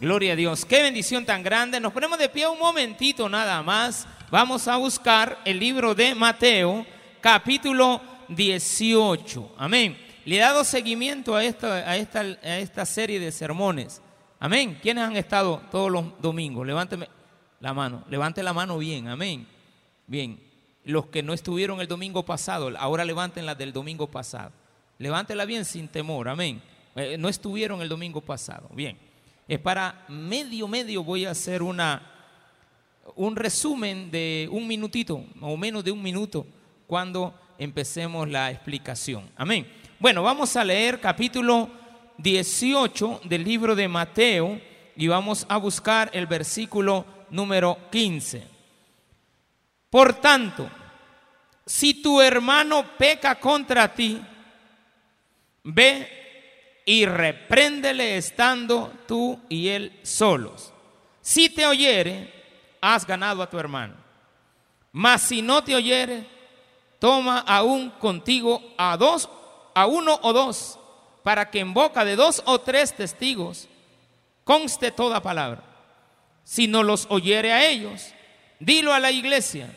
Gloria a Dios. Qué bendición tan grande. Nos ponemos de pie un momentito nada más. Vamos a buscar el libro de Mateo, capítulo 18. Amén. Le he dado seguimiento a esta, a esta, a esta serie de sermones. Amén. ¿Quiénes han estado todos los domingos? Levánteme la mano. Levante la mano bien. Amén. Bien. Los que no estuvieron el domingo pasado, ahora levanten la del domingo pasado. Levántela bien sin temor. Amén. Eh, no estuvieron el domingo pasado. Bien es para medio, medio voy a hacer una, un resumen de un minutito, o menos de un minuto, cuando empecemos la explicación. Amén. Bueno, vamos a leer capítulo 18 del libro de Mateo y vamos a buscar el versículo número 15. Por tanto, si tu hermano peca contra ti, ve y repréndele estando tú y él solos. Si te oyere, has ganado a tu hermano. Mas si no te oyere, toma aún contigo a dos, a uno o dos, para que en boca de dos o tres testigos conste toda palabra. Si no los oyere a ellos, dilo a la iglesia.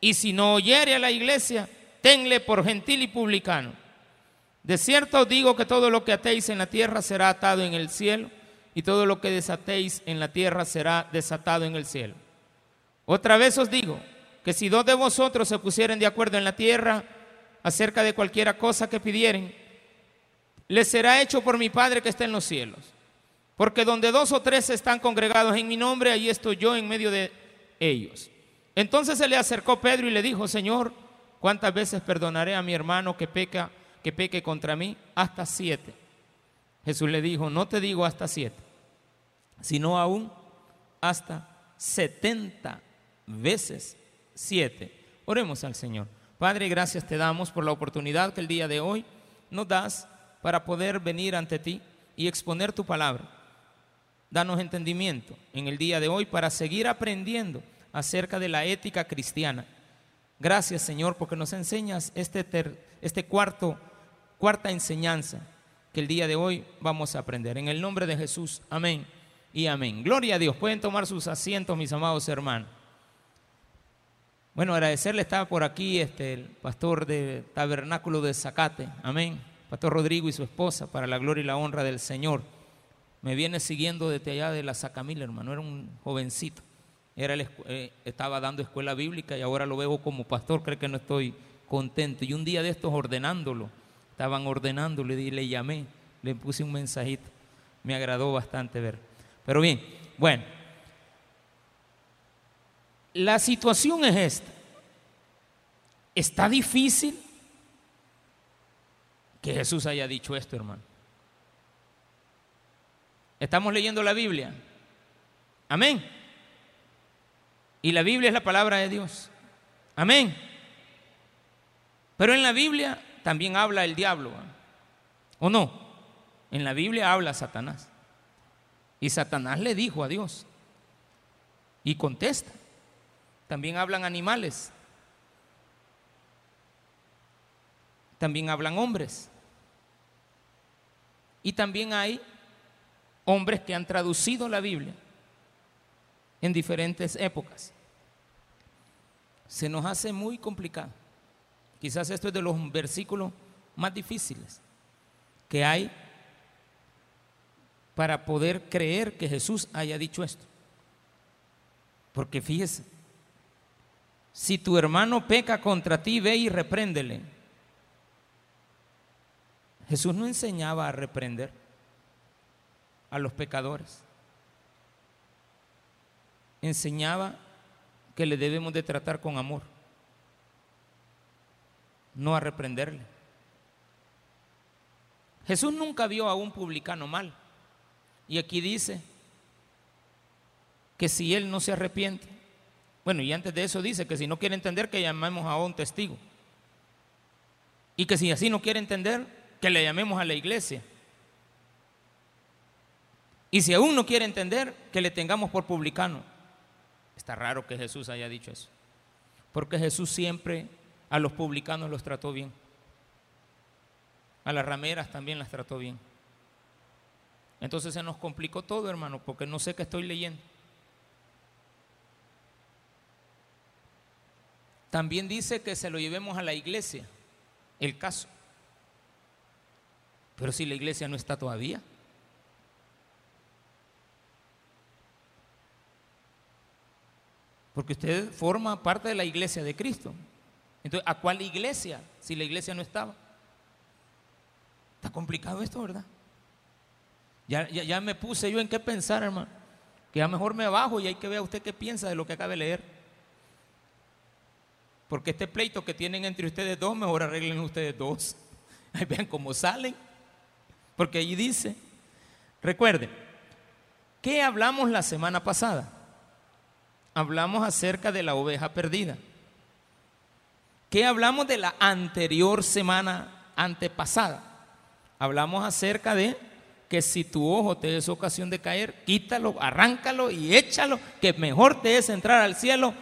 Y si no oyere a la iglesia, tenle por gentil y publicano de cierto os digo que todo lo que atéis en la tierra será atado en el cielo, y todo lo que desatéis en la tierra será desatado en el cielo. Otra vez os digo que si dos de vosotros se pusieren de acuerdo en la tierra acerca de cualquiera cosa que pidieren, les será hecho por mi Padre que está en los cielos. Porque donde dos o tres están congregados en mi nombre, ahí estoy yo en medio de ellos. Entonces se le acercó Pedro y le dijo, Señor, ¿cuántas veces perdonaré a mi hermano que peca? Que peque contra mí hasta siete. Jesús le dijo, no te digo hasta siete, sino aún hasta setenta veces siete. Oremos al Señor. Padre, gracias te damos por la oportunidad que el día de hoy nos das para poder venir ante ti y exponer tu palabra. Danos entendimiento en el día de hoy para seguir aprendiendo acerca de la ética cristiana. Gracias Señor porque nos enseñas este, este cuarto cuarta enseñanza que el día de hoy vamos a aprender. En el nombre de Jesús, amén y amén. Gloria a Dios. Pueden tomar sus asientos, mis amados hermanos. Bueno, agradecerle, estaba por aquí este, el pastor de Tabernáculo de Zacate, amén. Pastor Rodrigo y su esposa, para la gloria y la honra del Señor. Me viene siguiendo desde allá de la Sacamila, hermano, era un jovencito. Era eh, estaba dando escuela bíblica y ahora lo veo como pastor, cree que no estoy contento. Y un día de estos ordenándolo, estaban ordenando, le, le llamé, le puse un mensajito. Me agradó bastante ver. Pero bien, bueno, la situación es esta. Está difícil que Jesús haya dicho esto, hermano. Estamos leyendo la Biblia. Amén. Y la Biblia es la palabra de Dios. Amén. Pero en la Biblia también habla el diablo. ¿O no? En la Biblia habla Satanás. Y Satanás le dijo a Dios. Y contesta. También hablan animales. También hablan hombres. Y también hay hombres que han traducido la Biblia en diferentes épocas. Se nos hace muy complicado. Quizás esto es de los versículos más difíciles que hay para poder creer que Jesús haya dicho esto. Porque fíjese, si tu hermano peca contra ti, ve y repréndele. Jesús no enseñaba a reprender a los pecadores. Enseñaba que le debemos de tratar con amor no a reprenderle. Jesús nunca vio a un publicano mal. Y aquí dice que si él no se arrepiente, bueno, y antes de eso dice que si no quiere entender, que llamemos a un testigo. Y que si así no quiere entender, que le llamemos a la iglesia. Y si aún no quiere entender, que le tengamos por publicano. Está raro que Jesús haya dicho eso. Porque Jesús siempre a los publicanos los trató bien. A las rameras también las trató bien. Entonces se nos complicó todo, hermano, porque no sé qué estoy leyendo. También dice que se lo llevemos a la iglesia, el caso. Pero si la iglesia no está todavía. Porque usted forma parte de la iglesia de Cristo. Entonces, ¿a cuál iglesia si la iglesia no estaba? Está complicado esto, ¿verdad? Ya, ya, me puse yo en qué pensar, hermano. Que ya mejor me bajo y hay que ver a usted qué piensa de lo que acaba de leer. Porque este pleito que tienen entre ustedes dos, mejor arreglen ustedes dos. Ahí vean cómo salen. Porque allí dice, recuerden, ¿qué hablamos la semana pasada? Hablamos acerca de la oveja perdida. ¿Qué hablamos de la anterior semana antepasada? Hablamos acerca de que si tu ojo te es ocasión de caer, quítalo, arráncalo y échalo, que mejor te es entrar al cielo,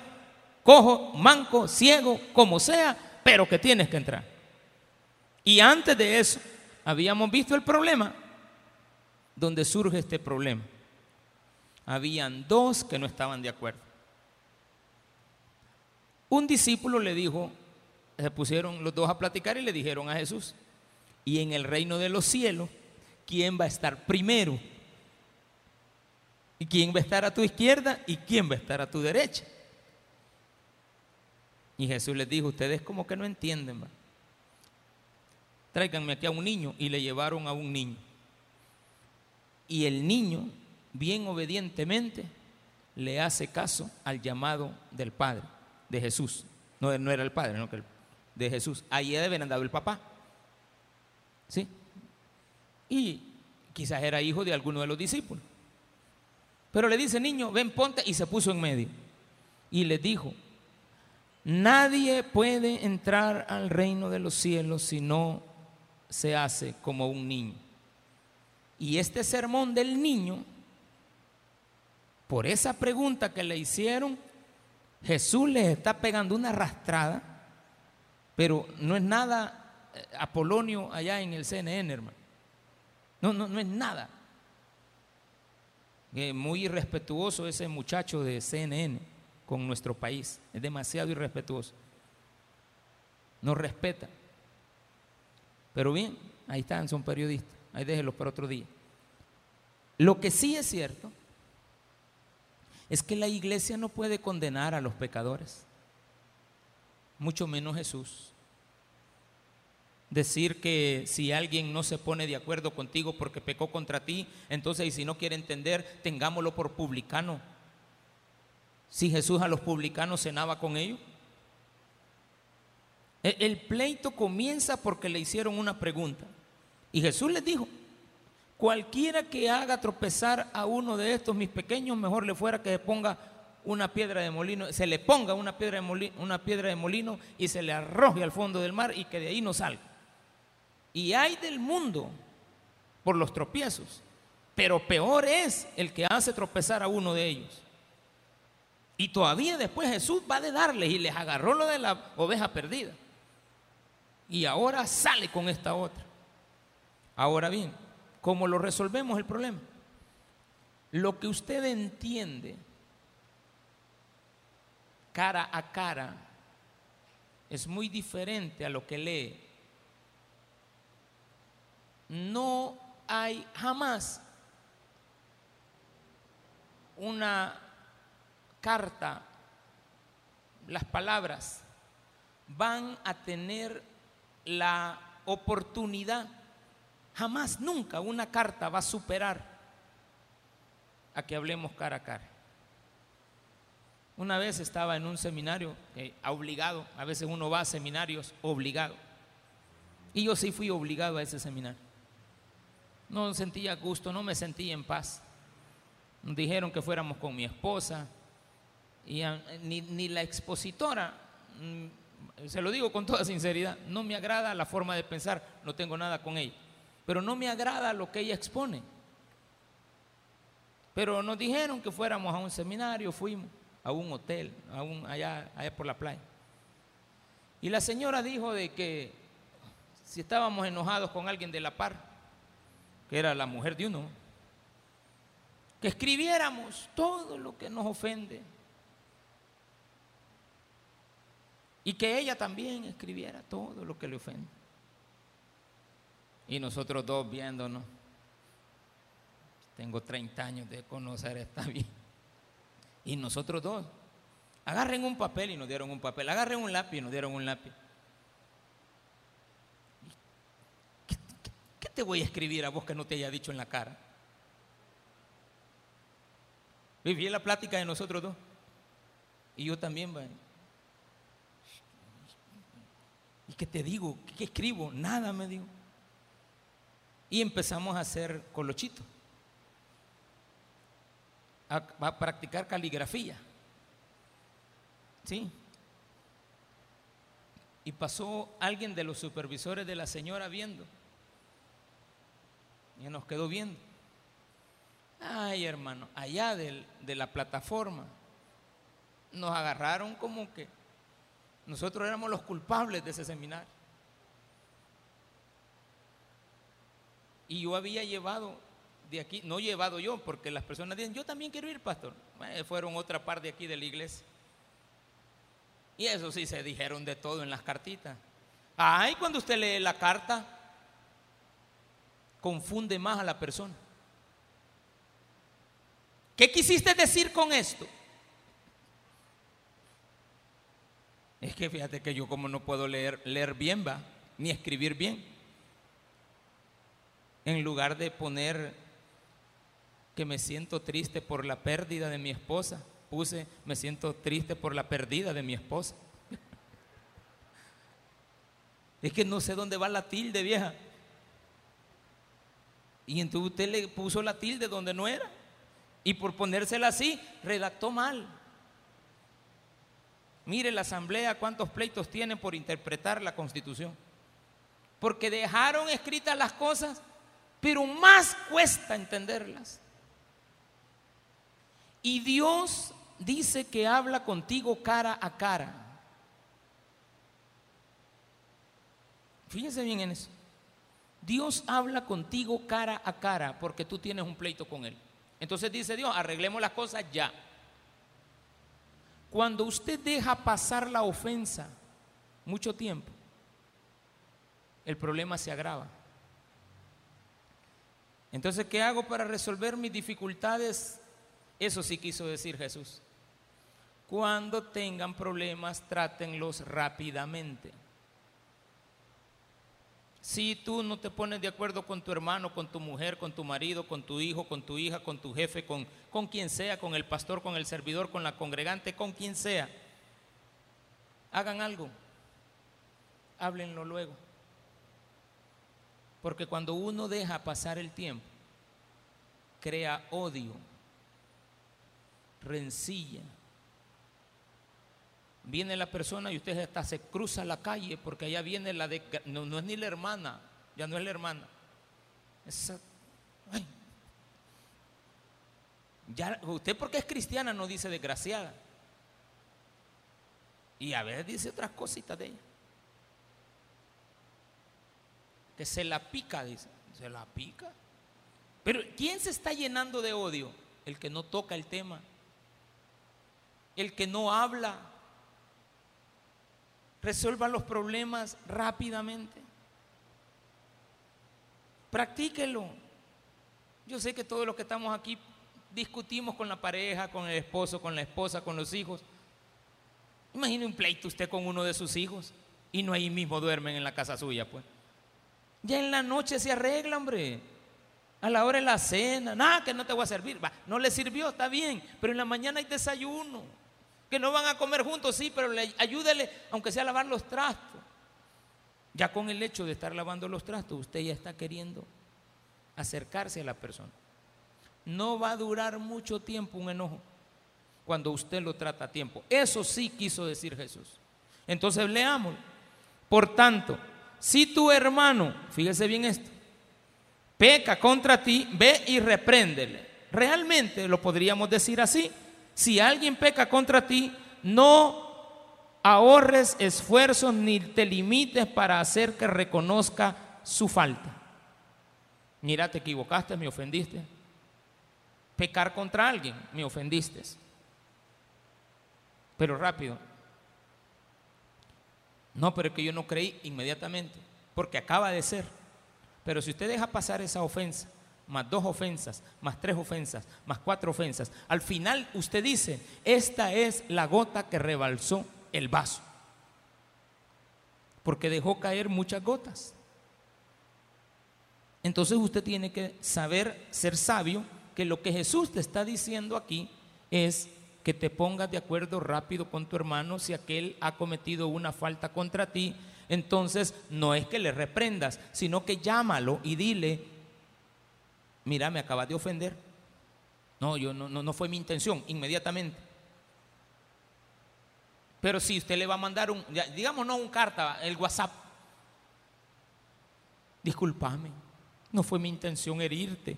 cojo, manco, ciego, como sea, pero que tienes que entrar. Y antes de eso, habíamos visto el problema, donde surge este problema. Habían dos que no estaban de acuerdo. Un discípulo le dijo, se pusieron los dos a platicar y le dijeron a Jesús, y en el reino de los cielos, ¿quién va a estar primero? ¿Y quién va a estar a tu izquierda? ¿Y quién va a estar a tu derecha? Y Jesús les dijo, ustedes como que no entienden. ¿va? tráiganme aquí a un niño y le llevaron a un niño. Y el niño, bien obedientemente, le hace caso al llamado del Padre, de Jesús. No, no era el Padre, no, que de Jesús. Ahí deben andar el papá. ¿Sí? Y quizás era hijo de alguno de los discípulos. Pero le dice, niño, ven, ponte, y se puso en medio. Y le dijo, nadie puede entrar al reino de los cielos si no se hace como un niño. Y este sermón del niño, por esa pregunta que le hicieron, Jesús les está pegando una arrastrada, pero no es nada eh, Apolonio allá en el CNN, hermano. No, no, no es nada. muy irrespetuoso ese muchacho de CNN con nuestro país. Es demasiado irrespetuoso. No respeta. Pero bien, ahí están, son periodistas. Ahí déjenlos para otro día. Lo que sí es cierto es que la iglesia no puede condenar a los pecadores, mucho menos Jesús. Decir que si alguien no se pone de acuerdo contigo porque pecó contra ti, entonces y si no quiere entender, tengámoslo por publicano. Si Jesús a los publicanos cenaba con ellos. E, el pleito comienza porque le hicieron una pregunta. Y Jesús les dijo, cualquiera que haga tropezar a uno de estos mis pequeños, mejor le fuera que se ponga una piedra de molino, se le ponga una piedra de molino, una piedra de molino y se le arroje al fondo del mar y que de ahí no salga. Y hay del mundo por los tropiezos, pero peor es el que hace tropezar a uno de ellos. Y todavía después Jesús va de darles y les agarró lo de la oveja perdida y ahora sale con esta otra. Ahora bien, ¿cómo lo resolvemos el problema? Lo que usted entiende cara a cara es muy diferente a lo que lee. No hay jamás una carta, las palabras van a tener la oportunidad. Jamás, nunca una carta va a superar a que hablemos cara a cara. Una vez estaba en un seminario eh, obligado, a veces uno va a seminarios obligado. Y yo sí fui obligado a ese seminario. No sentía gusto, no me sentía en paz. Dijeron que fuéramos con mi esposa y ni, ni la expositora mm, se lo digo con toda sinceridad, no me agrada la forma de pensar, no tengo nada con ella, pero no me agrada lo que ella expone. Pero nos dijeron que fuéramos a un seminario, fuimos a un hotel, a un, allá, allá por la playa. Y la señora dijo de que si estábamos enojados con alguien de la par, que era la mujer de uno, que escribiéramos todo lo que nos ofende. Y que ella también escribiera todo lo que le ofende. Y nosotros dos viéndonos. Tengo 30 años de conocer esta vida. Y nosotros dos. Agarren un papel y nos dieron un papel. Agarren un lápiz y nos dieron un lápiz. ¿Qué, te voy a escribir a vos que no te haya dicho en la cara? Viví la plática de nosotros dos. Y yo también, ¿Y qué te digo? ¿Qué escribo? Nada me digo. Y empezamos a hacer colochito. A, a practicar caligrafía. ¿Sí? Y pasó alguien de los supervisores de la señora viendo. Y nos quedó viendo. Ay, hermano, allá de la plataforma nos agarraron como que nosotros éramos los culpables de ese seminario. Y yo había llevado de aquí, no llevado yo, porque las personas dicen, yo también quiero ir, pastor. fueron otra parte de aquí de la iglesia. Y eso sí, se dijeron de todo en las cartitas. Ay, cuando usted lee la carta, confunde más a la persona. ¿Qué quisiste decir con esto? Es que fíjate que yo como no puedo leer, leer bien, va, ni escribir bien. En lugar de poner que me siento triste por la pérdida de mi esposa, puse me siento triste por la pérdida de mi esposa. es que no sé dónde va la tilde, vieja. Y entonces usted le puso la tilde donde no era. Y por ponérsela así, redactó mal. Mire la asamblea cuántos pleitos tienen por interpretar la constitución. Porque dejaron escritas las cosas, pero más cuesta entenderlas. Y Dios dice que habla contigo cara a cara. Fíjense bien en eso. Dios habla contigo cara a cara porque tú tienes un pleito con Él. Entonces dice Dios, arreglemos las cosas ya. Cuando usted deja pasar la ofensa mucho tiempo, el problema se agrava. Entonces, ¿qué hago para resolver mis dificultades? Eso sí quiso decir Jesús. Cuando tengan problemas, trátenlos rápidamente. Si tú no te pones de acuerdo con tu hermano, con tu mujer, con tu marido, con tu hijo, con tu hija, con tu jefe, con, con quien sea, con el pastor, con el servidor, con la congregante, con quien sea, hagan algo. Háblenlo luego. Porque cuando uno deja pasar el tiempo, crea odio, rencilla, Viene la persona y usted hasta se cruza la calle porque allá viene la de... No, no es ni la hermana, ya no es la hermana. Ya, usted porque es cristiana no dice desgraciada. Y a veces dice otras cositas de ella. Que se la pica, dice. Se la pica. Pero ¿quién se está llenando de odio? El que no toca el tema. El que no habla resuelvan los problemas rápidamente. Practíquelo. Yo sé que todos los que estamos aquí discutimos con la pareja, con el esposo, con la esposa, con los hijos. Imagine un pleito usted con uno de sus hijos y no ahí mismo duermen en la casa suya, pues. Ya en la noche se arregla, hombre. A la hora de la cena, nada, que no te voy a servir. No le sirvió, está bien, pero en la mañana hay desayuno no van a comer juntos, sí, pero ayúdele, aunque sea a lavar los trastos. Ya con el hecho de estar lavando los trastos, usted ya está queriendo acercarse a la persona. No va a durar mucho tiempo un enojo cuando usted lo trata a tiempo. Eso sí quiso decir Jesús. Entonces leamos. Por tanto, si tu hermano, fíjese bien esto, peca contra ti, ve y repréndele. Realmente lo podríamos decir así si alguien peca contra ti, no ahorres esfuerzos ni te limites para hacer que reconozca su falta. Mira, te equivocaste, me ofendiste. pecar contra alguien, me ofendiste. Pero rápido. No, pero es que yo no creí inmediatamente, porque acaba de ser. Pero si usted deja pasar esa ofensa, más dos ofensas, más tres ofensas, más cuatro ofensas, al final usted dice, esta es la gota que rebalsó el vaso, porque dejó caer muchas gotas. Entonces usted tiene que saber ser sabio que lo que Jesús te está diciendo aquí es que te pongas de acuerdo rápido con tu hermano si aquel ha cometido una falta contra ti. Entonces no es que le reprendas, sino que llámalo y dile, mira, me acabas de ofender. No, yo no, no, no fue mi intención, inmediatamente. Pero si usted le va a mandar un, digamos no un carta, el WhatsApp, discúlpame, no fue mi intención herirte.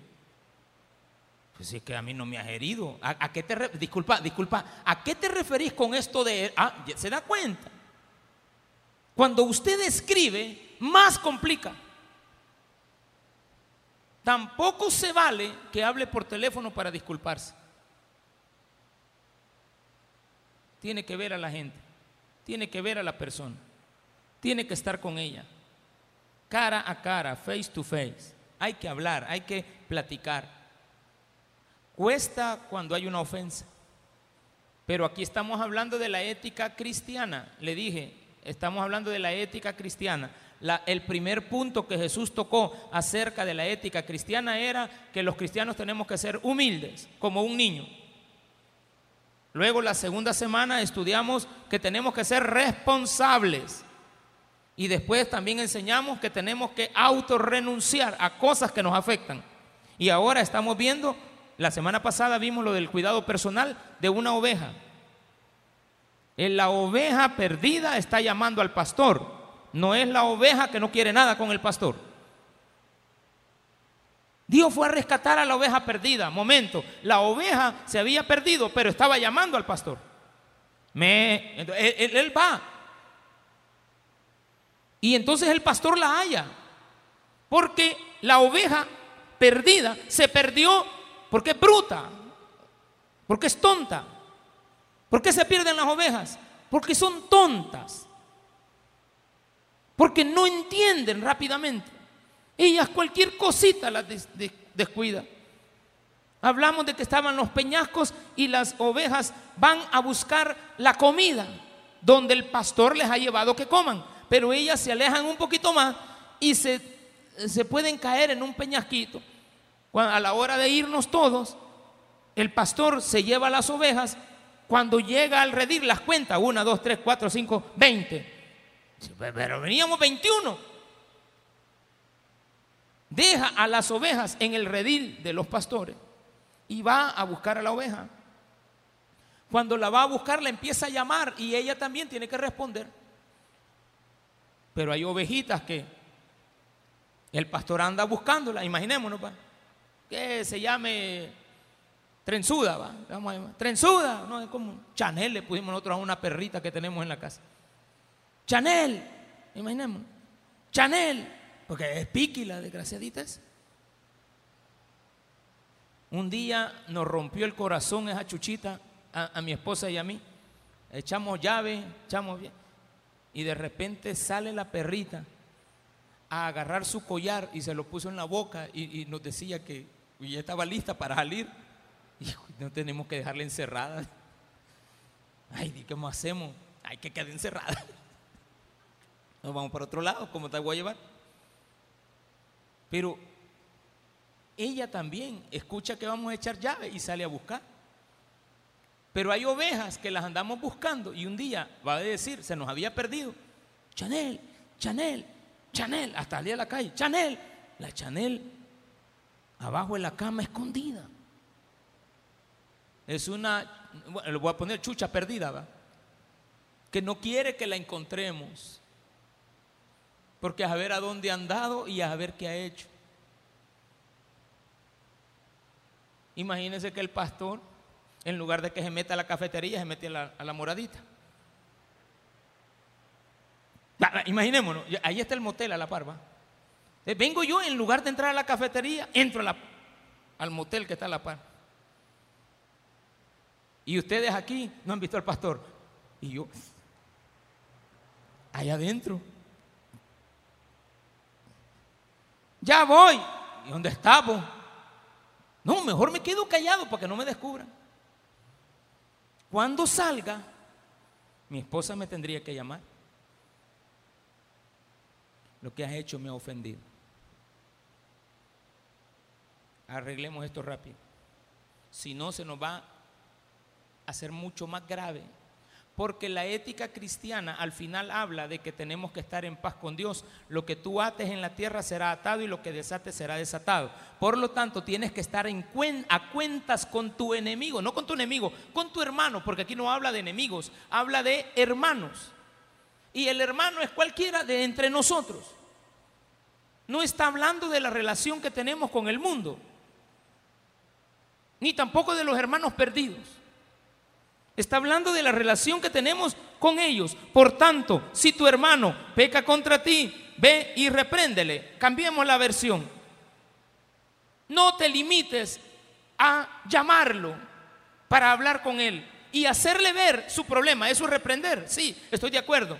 Pues es que a mí no me has herido. ¿A, qué te disculpa, disculpa, ¿a qué te referís con esto de ah, se da cuenta? Cuando usted escribe, más complica. Tampoco se vale que hable por teléfono para disculparse. Tiene que ver a la gente, tiene que ver a la persona, tiene que estar con ella, cara a cara, face to face. Hay que hablar, hay que platicar. Cuesta cuando hay una ofensa. Pero aquí estamos hablando de la ética cristiana. Le dije, estamos hablando de la ética cristiana. El primer punto que Jesús tocó acerca de la ética cristiana era que los cristianos tenemos que ser humildes, como un niño. Luego la segunda semana estudiamos que tenemos que ser responsables. Y después también enseñamos que tenemos que autorrenunciar a cosas que nos afectan. Y ahora estamos viendo la semana pasada vimos lo del cuidado personal de una oveja. La oveja perdida está llamando al pastor. No es la oveja que no quiere nada con el pastor. Dios fue a rescatar a la oveja perdida. Momento, la oveja se había perdido, pero estaba llamando al pastor. Me, él, él va. Y entonces el pastor la halla. Porque la oveja perdida se perdió porque es bruta, porque es tonta. ¿Por qué se pierden las ovejas? Porque son tontas. Porque no entienden rápidamente. Ellas cualquier cosita las descuida. Hablamos de que estaban los peñascos y las ovejas van a buscar la comida donde el pastor les ha llevado que coman. Pero ellas se alejan un poquito más y se, se pueden caer en un peñasquito a la hora de irnos todos, el pastor se lleva las ovejas. Cuando llega al redil, las cuenta: una, dos, tres, cuatro, cinco, veinte. Pero veníamos 21. Deja a las ovejas en el redil de los pastores y va a buscar a la oveja. Cuando la va a buscar, la empieza a llamar y ella también tiene que responder. Pero hay ovejitas que el pastor anda buscándola, imaginémonos. ¿pa? que se llame trenzuda, ¿va? Trenzuda, no es como Chanel, le pusimos nosotros a una perrita que tenemos en la casa. Chanel, imaginemos. Chanel, porque es piqui la desgraciadita. Un día nos rompió el corazón esa chuchita a, mi esposa y a mí. Echamos llave, echamos bien. Y de repente sale la perrita a agarrar su collar y se lo puso en la boca y, nos decía que ya estaba lista para salir. Y no tenemos que dejarla encerrada. Ay, ¿qué hacemos? Hay que quedar encerrada. Nos vamos para otro lado, ¿cómo te voy a llevar? Pero ella también escucha que vamos a echar llave y sale a buscar. Pero hay ovejas que las andamos buscando y un día va a decir, se nos había perdido. Chanel, Chanel, Chanel, hasta salir a la calle, Chanel, la Chanel abajo en la cama escondida. Es una, bueno, le voy a poner chucha perdida, ¿va? Que no quiere que la encontremos. Porque a ver a dónde ha andado y a ver qué ha hecho. Imagínense que el pastor, en lugar de que se meta a la cafetería, se mete a la, a la moradita. Imaginémonos, ahí está el motel a la parva. Eh, vengo yo, en lugar de entrar a la cafetería, entro al motel que está a la par. Y ustedes aquí no han visto al pastor. Y yo, allá adentro. Ya voy. ¿Y dónde estamos? No, mejor me quedo callado para que no me descubran. Cuando salga, mi esposa me tendría que llamar. Lo que has hecho me ha ofendido. Arreglemos esto rápido. Si no, se nos va a hacer mucho más grave porque la ética cristiana al final habla de que tenemos que estar en paz con Dios. Lo que tú ates en la tierra será atado y lo que desates será desatado. Por lo tanto, tienes que estar en a cuentas con tu enemigo, no con tu enemigo, con tu hermano, porque aquí no habla de enemigos, habla de hermanos. Y el hermano es cualquiera de entre nosotros. No está hablando de la relación que tenemos con el mundo, ni tampoco de los hermanos perdidos. Está hablando de la relación que tenemos con ellos. Por tanto, si tu hermano peca contra ti, ve y repréndele. Cambiemos la versión. No te limites a llamarlo para hablar con él y hacerle ver su problema. Eso es reprender. Sí, estoy de acuerdo.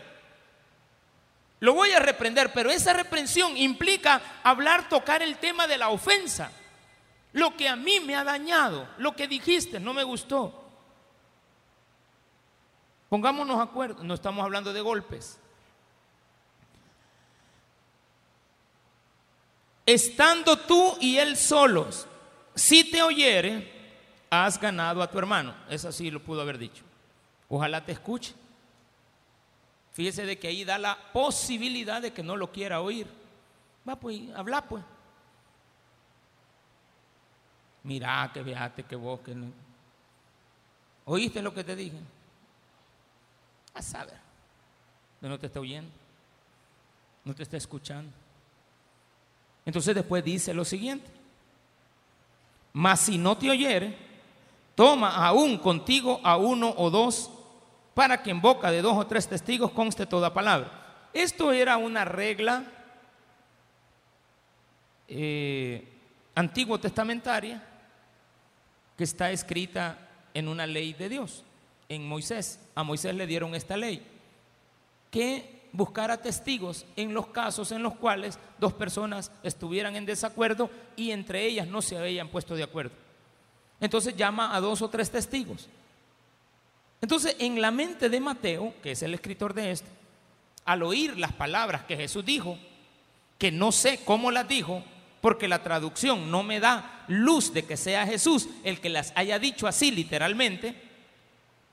Lo voy a reprender, pero esa reprensión implica hablar, tocar el tema de la ofensa. Lo que a mí me ha dañado, lo que dijiste no me gustó. Pongámonos acuerdo, no estamos hablando de golpes. Estando tú y él solos, si te oyere, has ganado a tu hermano. Eso sí lo pudo haber dicho. Ojalá te escuche. Fíjese de que ahí da la posibilidad de que no lo quiera oír. Va pues, habla pues. Mira, que veate, que vos, que no. ¿Oíste lo que te dije? A saber. No te está oyendo, no te está escuchando. Entonces después dice lo siguiente, mas si no te oyere, toma aún contigo a uno o dos, para que en boca de dos o tres testigos conste toda palabra. Esto era una regla eh, antiguo testamentaria que está escrita en una ley de Dios en Moisés. A Moisés le dieron esta ley, que buscara testigos en los casos en los cuales dos personas estuvieran en desacuerdo y entre ellas no se habían puesto de acuerdo. Entonces llama a dos o tres testigos. Entonces, en la mente de Mateo, que es el escritor de esto, al oír las palabras que Jesús dijo, que no sé cómo las dijo, porque la traducción no me da luz de que sea Jesús el que las haya dicho así literalmente,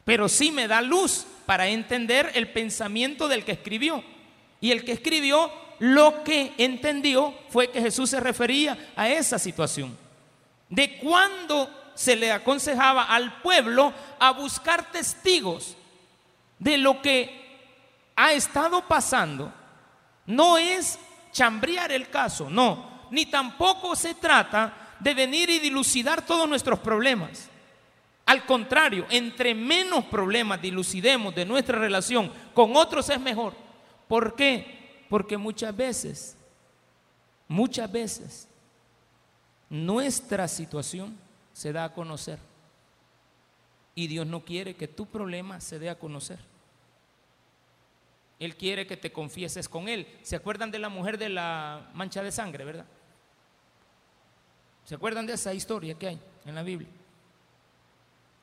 pero sí me da luz para entender el pensamiento del que escribió. Y el que escribió lo que entendió fue que Jesús se refería a esa situación. De cuando se le aconsejaba al pueblo a buscar testigos de lo que ha estado pasando, no es chambrear el caso, no, ni tampoco se trata de venir y dilucidar todos nuestros problemas. Al contrario, entre menos problemas dilucidemos de nuestra relación con otros es mejor. ¿Por qué? Porque muchas veces, muchas veces, nuestra situación se da a conocer. Y Dios no quiere que tu problema se dé a conocer. Él quiere que te confieses con Él. ¿Se acuerdan de la mujer de la mancha de sangre, verdad? ¿Se acuerdan de esa historia que hay en la Biblia?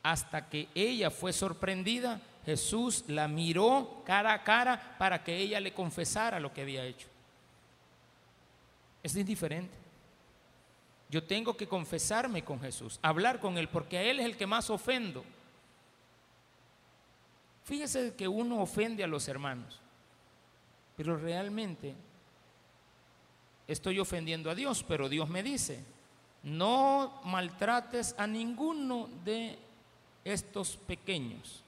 Hasta que ella fue sorprendida, Jesús la miró cara a cara para que ella le confesara lo que había hecho. Es indiferente. Yo tengo que confesarme con Jesús, hablar con Él, porque a Él es el que más ofendo. Fíjese que uno ofende a los hermanos, pero realmente estoy ofendiendo a Dios, pero Dios me dice, no maltrates a ninguno de estos pequeños.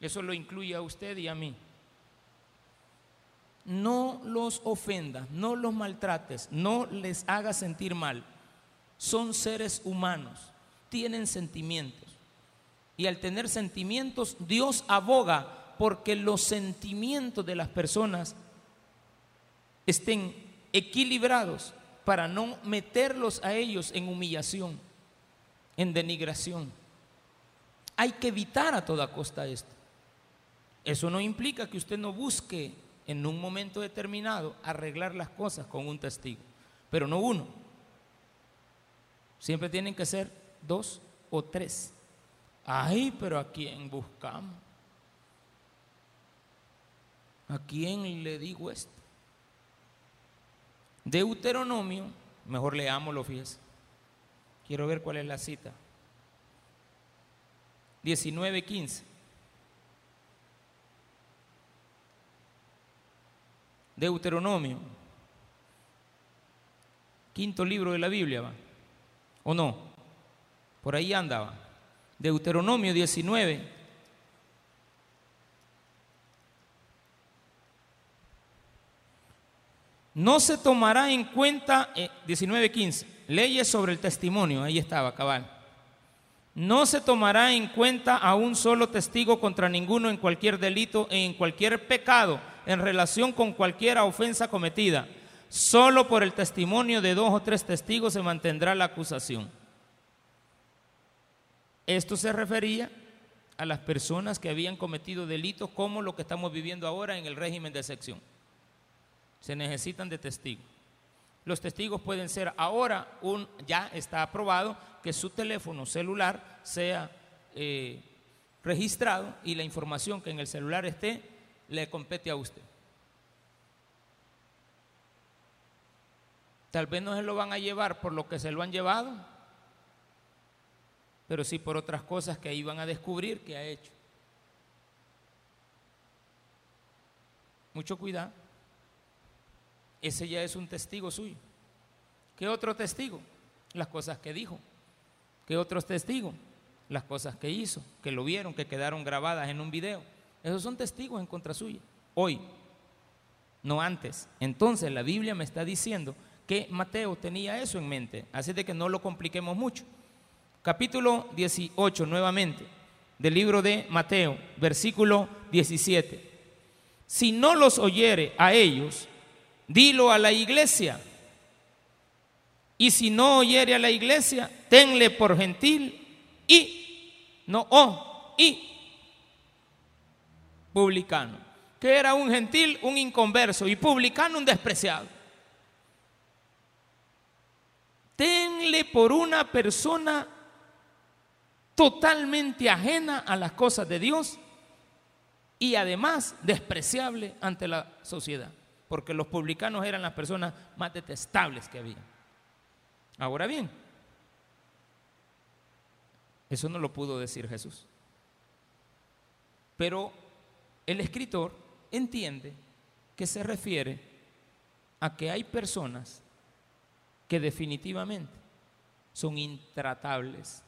Eso lo incluye a usted y a mí. No los ofendas, no los maltrates, no les hagas sentir mal. Son seres humanos, tienen sentimientos. Y al tener sentimientos, Dios aboga porque los sentimientos de las personas estén equilibrados para no meterlos a ellos en humillación, en denigración. Hay que evitar a toda costa esto. Eso no implica que usted no busque en un momento determinado arreglar las cosas con un testigo, pero no uno. Siempre tienen que ser dos o tres. Ay, pero ¿a quién buscamos? ¿A quién le digo esto? Deuteronomio, mejor leámoslo, fíjese. Quiero ver cuál es la cita. 19.15. Deuteronomio. Quinto libro de la Biblia. ¿O no? Por ahí andaba. Deuteronomio 19. No se tomará en cuenta, eh, 19.15, leyes sobre el testimonio, ahí estaba, cabal. No se tomará en cuenta a un solo testigo contra ninguno en cualquier delito en cualquier pecado en relación con cualquier ofensa cometida. Solo por el testimonio de dos o tres testigos se mantendrá la acusación. Esto se refería a las personas que habían cometido delitos como lo que estamos viviendo ahora en el régimen de sección. Se necesitan de testigos. Los testigos pueden ser ahora, un, ya está aprobado que su teléfono celular sea eh, registrado y la información que en el celular esté le compete a usted. Tal vez no se lo van a llevar por lo que se lo han llevado, pero sí por otras cosas que ahí van a descubrir que ha hecho. Mucho cuidado. Ese ya es un testigo suyo. ¿Qué otro testigo? Las cosas que dijo. ¿Qué otros testigos? Las cosas que hizo, que lo vieron, que quedaron grabadas en un video. Esos son testigos en contra suya. Hoy, no antes. Entonces la Biblia me está diciendo que Mateo tenía eso en mente. Así de que no lo compliquemos mucho. Capítulo 18, nuevamente, del libro de Mateo, versículo 17. Si no los oyere a ellos, dilo a la iglesia. Y si no oyere a la iglesia, tenle por gentil y, no o, y publicano. Que era un gentil, un inconverso, y publicano un despreciado. Tenle por una persona totalmente ajena a las cosas de Dios y además despreciable ante la sociedad porque los publicanos eran las personas más detestables que había. Ahora bien, eso no lo pudo decir Jesús. Pero el escritor entiende que se refiere a que hay personas que definitivamente son intratables,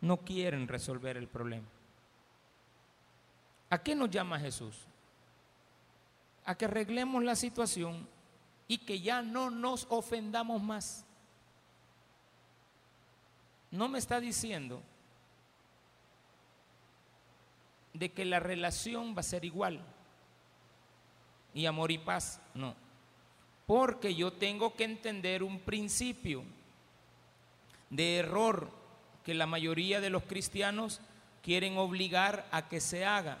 no quieren resolver el problema. ¿A qué nos llama Jesús? a que arreglemos la situación y que ya no nos ofendamos más. No me está diciendo de que la relación va a ser igual y amor y paz, no. Porque yo tengo que entender un principio de error que la mayoría de los cristianos quieren obligar a que se haga.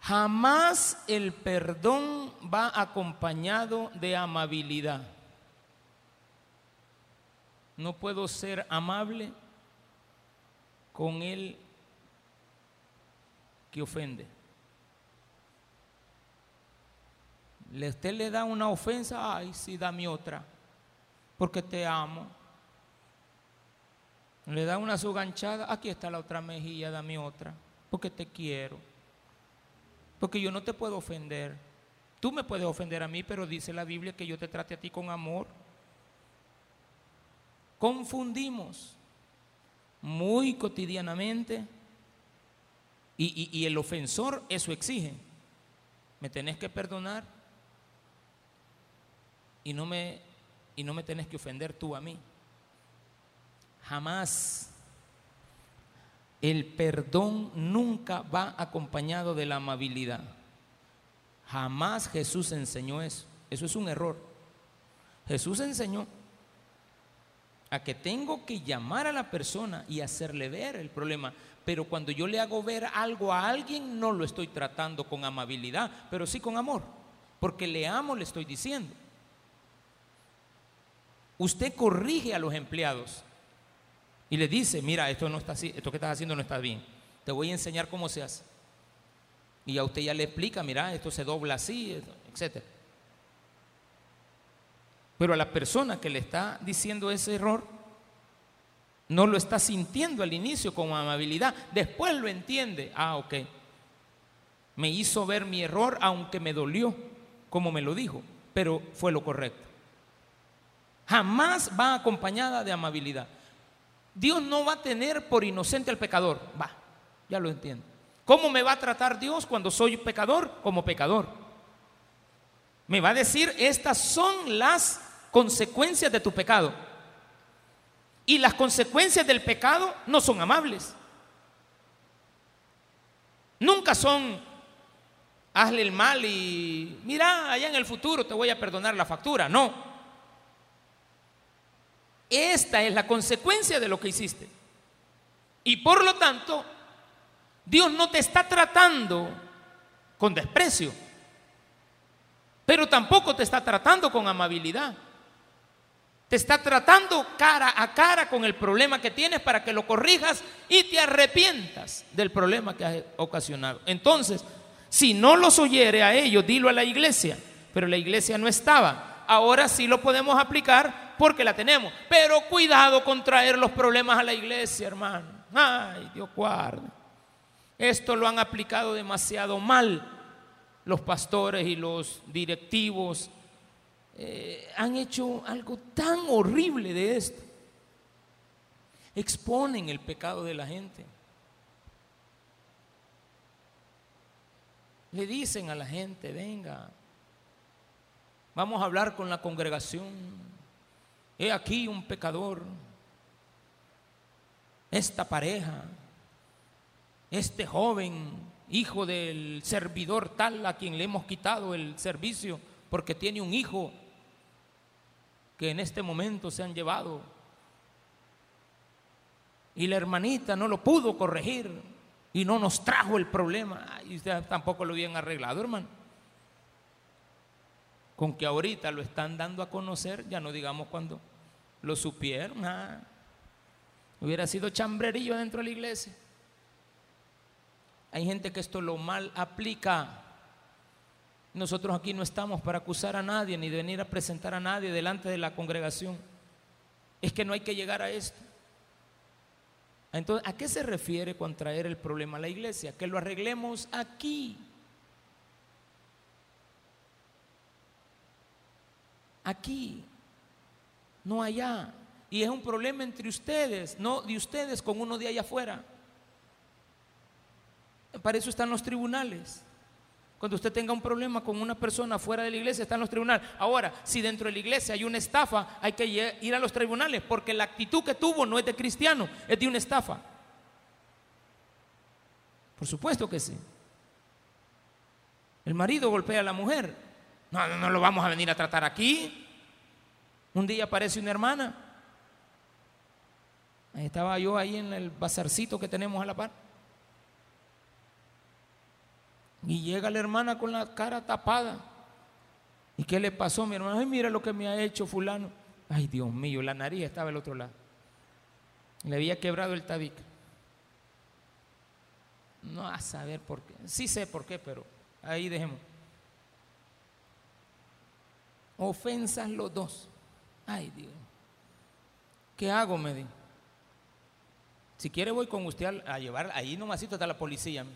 Jamás el perdón va acompañado de amabilidad. No puedo ser amable con el que ofende. Usted le da una ofensa, ay, sí, dame otra, porque te amo. Le da una suganchada, aquí está la otra mejilla, dame otra, porque te quiero. Porque yo no te puedo ofender. Tú me puedes ofender a mí, pero dice la Biblia que yo te trate a ti con amor. Confundimos muy cotidianamente y, el ofensor eso exige. Me tenés que perdonar y no me, y no me tenés que ofender tú a mí. Jamás el perdón nunca va acompañado de la amabilidad. Jamás Jesús enseñó eso. Eso es un error. Jesús enseñó a que tengo que llamar a la persona y hacerle ver el problema. Pero cuando yo le hago ver algo a alguien, no lo estoy tratando con amabilidad, pero sí con amor. Porque le amo, le estoy diciendo. Usted corrige a los empleados y le dice, mira, esto no está así, esto que estás haciendo no está bien. Te voy a enseñar cómo se hace. Y a usted ya le explica, mira, esto se dobla así, etc. Pero a la persona que le está diciendo ese error, no lo está sintiendo al inicio con amabilidad, después lo entiende. Ah, ok. Me hizo ver mi error aunque me dolió, como me lo dijo, pero fue lo correcto. Jamás va acompañada de amabilidad. Dios no va a tener por inocente al pecador. Va, ya lo entiendo. ¿Cómo me va a tratar Dios cuando soy pecador? Como pecador. Me va a decir, estas son las consecuencias de tu pecado. Y las consecuencias del pecado no son amables. Nunca son, hazle el mal y mira, allá en el futuro te voy a perdonar la factura. No. Esta es la consecuencia de lo que hiciste. Y por lo tanto, Dios no te está tratando con desprecio, pero tampoco te está tratando con amabilidad. Te está tratando cara a cara con el problema que tienes para que lo corrijas y te arrepientas del problema que has ocasionado. Entonces, si no los oyere a ellos, dilo a la iglesia, pero la iglesia no estaba. Ahora sí lo podemos aplicar porque la tenemos. Pero cuidado con traer los problemas a la iglesia, hermano. Ay, Dios guarde. Esto lo han aplicado demasiado mal los pastores y los directivos. Eh, han hecho algo tan horrible de esto. Exponen el pecado de la gente. Le dicen a la gente, venga, vamos a hablar con la congregación. He aquí un pecador. Esta pareja este joven, hijo del servidor tal a quien le hemos quitado el servicio porque tiene un hijo que en este momento se han llevado. Y la hermanita no lo pudo corregir y no nos trajo el problema. Y usted tampoco lo habían arreglado, hermano. Con que ahorita lo están dando a conocer, ya no digamos cuando lo supieron. Ah, hubiera sido chambrerillo dentro de la iglesia. Hay gente que esto lo mal aplica. Nosotros aquí no estamos para acusar a nadie ni de venir a presentar a nadie delante de la congregación. Es que no hay que llegar a esto. Entonces, ¿a qué se refiere con traer el problema a la iglesia? Que lo arreglemos aquí. Aquí, no allá. Y es un problema entre ustedes, no de ustedes con uno de allá afuera. Para eso están los tribunales. Cuando usted tenga un problema con una persona fuera de la iglesia, están los tribunales. Ahora, si dentro de la iglesia hay una estafa, hay que ir a los tribunales, porque la actitud que tuvo no es de cristiano, es de una estafa. Por supuesto que sí. El marido golpea a la mujer. No, no, no lo vamos a venir a tratar aquí. Un día aparece una hermana. Estaba yo ahí en el bazarcito que tenemos a la par. Y llega la hermana con la cara tapada. ¿Y qué le pasó, mi hermano? Ay, mira lo que me ha hecho fulano. Ay, Dios mío, la nariz estaba al otro lado. Le había quebrado el tabique. No a saber por qué. Sí sé por qué, pero ahí dejemos. Ofensas los dos. Ay, Dios. ¿Qué hago? Me dijo. Si quiere voy con usted a, llevar, ahí nomasito está la policía.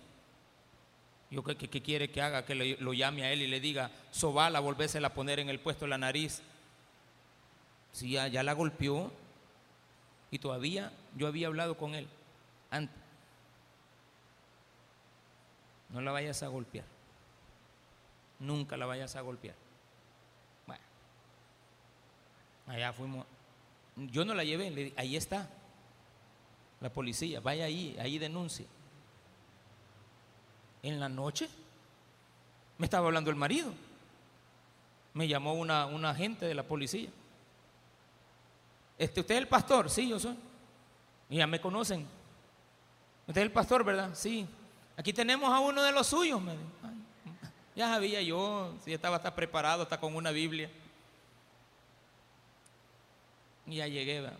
Yo, ¿qué, quiere que haga? Que lo llame a él y le diga, Sobala, volvésela a poner en el puesto de la nariz. Si ya, ya la golpeó y todavía yo había hablado con él antes. No la vayas a golpear. Nunca la vayas a golpear. Bueno, allá fuimos. Yo no la llevé, le, ahí está la policía, vaya ahí, ahí denuncia en la noche. Me estaba hablando el marido. Me llamó una, agente de la policía. Este, ¿Usted es el pastor? Sí, yo soy. Y ya me conocen. Usted es el pastor, ¿verdad? Sí. Aquí tenemos a uno de los suyos. Ya sabía yo, si estaba hasta preparado, está con una Biblia. Ya llegué.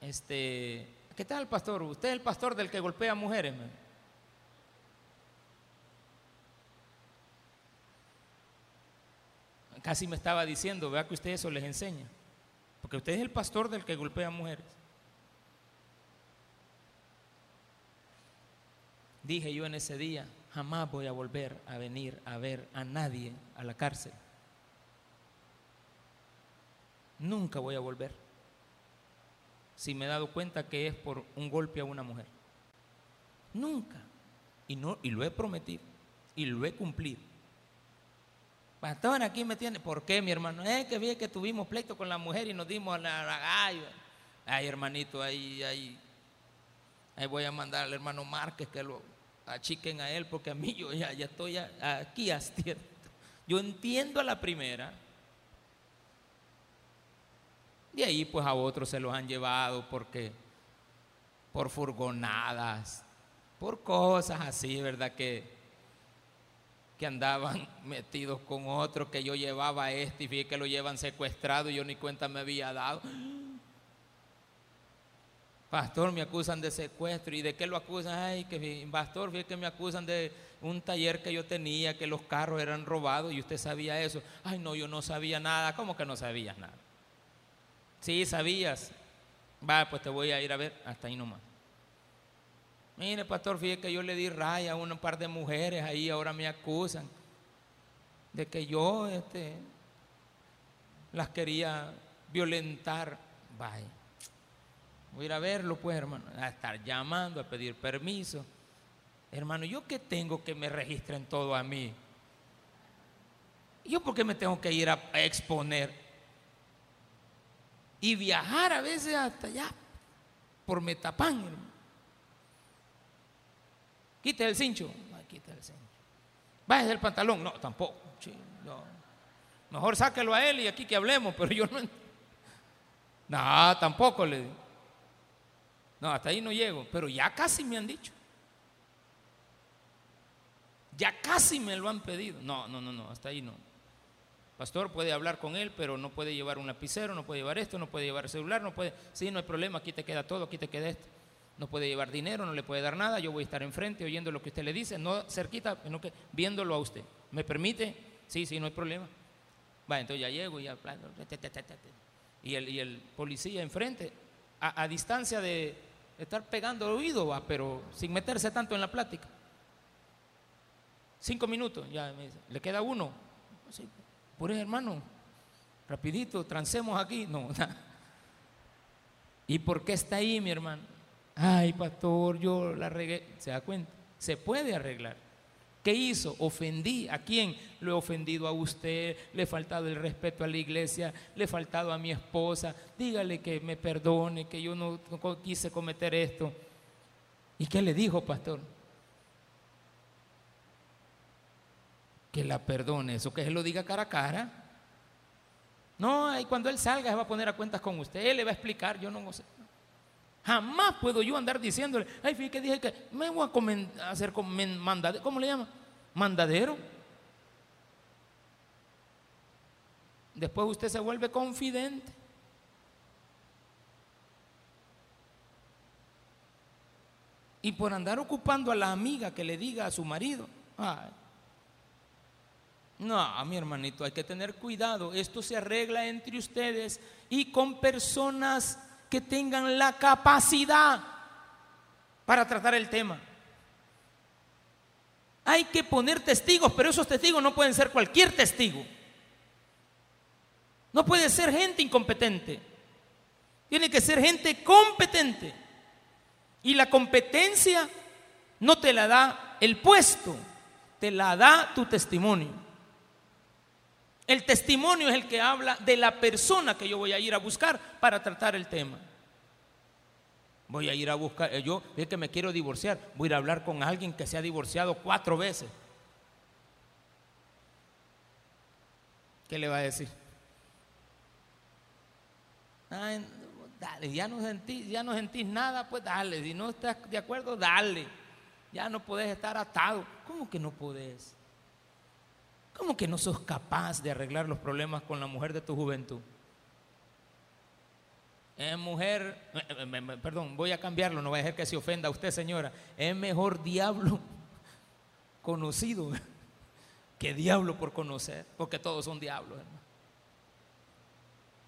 Este, ¿qué tal, pastor? Usted es el pastor del que golpea mujeres. Casi me estaba diciendo, vea que usted eso les enseña. Porque usted es el pastor del que golpea mujeres. Dije yo en ese día, jamás voy a volver a venir a ver a nadie a la cárcel. Nunca voy a volver. Si me he dado cuenta que es por un golpe a una mujer. Nunca. Y, no, y lo he prometido. Y lo he cumplido. Pastor, aquí me tiene. ¿Por qué, mi hermano? Es que vi que tuvimos pleito con la mujer y nos dimos a la, ay, ay, hermanito, ahí, ahí, ahí voy a mandar al hermano Márquez que lo achiquen a él, porque a mí yo ya, ya estoy aquí. Yo entiendo a la primera. Y ahí pues a otros se los han llevado porque por furgonadas, por cosas así, ¿verdad? Que que andaban metidos con otro, que yo llevaba este y vi que lo llevan secuestrado y yo ni cuenta me había dado. Pastor, me acusan de secuestro. ¿Y de qué lo acusan? Ay, que pastor, fíjate que me acusan de un taller que yo tenía, que los carros eran robados y usted sabía eso. Ay, no, yo no sabía nada. ¿Cómo que no sabías nada? Sí, sabías. Va, pues te voy a ir a ver. Hasta ahí nomás. Mire, pastor, fíjate que yo le di raya a un par de mujeres ahí, ahora me acusan de que yo este, las quería violentar. Vaya, voy a ir a verlo, pues, hermano, a estar llamando, a pedir permiso. Hermano, ¿yo qué tengo que me registren todo a mí? ¿Yo por qué me tengo que ir a, exponer? Y viajar a veces hasta allá, por Metapán. Quite el cincho. No, quite el cincho. Bájese el pantalón. No, tampoco. Mejor sáquelo a él y aquí que hablemos, pero yo no. No, tampoco le digo. No, hasta ahí no llego. Pero ya casi me han dicho. Ya casi me lo han pedido. No, no, no, no, hasta ahí no. Pastor puede hablar con él, pero no puede llevar un lapicero, no puede llevar esto, no puede llevar el celular, no puede. Sí, no hay problema, aquí te queda todo, aquí te queda esto no puede llevar dinero, no le puede dar nada, yo voy a estar enfrente oyendo lo que usted le dice, no cerquita, sino que viéndolo a usted. ¿Me permite? Sí, sí, no hay problema. Va, entonces ya llego y ya... Y el, y el policía enfrente, a, distancia de estar pegando el oído, va, pero sin meterse tanto en la plática. Cinco minutos, ya me dice, le queda uno. Por eso, hermano, rapidito, trancemos aquí. No, ¿Y por qué está ahí, mi hermano? ay pastor, yo la regué, ¿se da cuenta? Se puede arreglar. ¿Qué hizo? Ofendí. ¿A quién? Lo he ofendido a usted, le he faltado el respeto a la iglesia, le he faltado a mi esposa. Dígale que me perdone, que yo no, quise cometer esto. ¿Y qué le dijo, pastor? Que la perdone, eso que se lo diga cara a cara. No, y cuando él salga va a poner a cuentas con usted, él le va a explicar, yo no sé. Jamás puedo yo andar diciéndole, ay, fíjate que dije que me voy a hacer mandadero, ¿cómo le llama? Mandadero. Después usted se vuelve confidente. Y por andar ocupando a la amiga que le diga a su marido, ay, no, mi hermanito, hay que tener cuidado. Esto se arregla entre ustedes y con personas que tengan la capacidad para tratar el tema. Hay que poner testigos, pero esos testigos no pueden ser cualquier testigo. No puede ser gente incompetente. Tiene que ser gente competente. Y la competencia no te la da el puesto, te la da tu testimonio. El testimonio es el que habla de la persona que yo voy a ir a buscar para tratar el tema. Voy a ir a buscar, eh, yo es que me quiero divorciar, voy a ir a hablar con alguien que se ha divorciado cuatro veces. ¿Qué le va a decir? dale, ya no, sentís, ya no sentís nada, pues dale. Si no estás de acuerdo, dale. Ya no podés estar atado. ¿Cómo que no podés? ¿Cómo que no sos capaz de arreglar los problemas con la mujer de tu juventud? Es mujer, eh, eh, perdón, voy a cambiarlo, no voy a dejar que se ofenda a usted, señora. Es mejor diablo conocido que diablo por conocer, porque todos son diablos,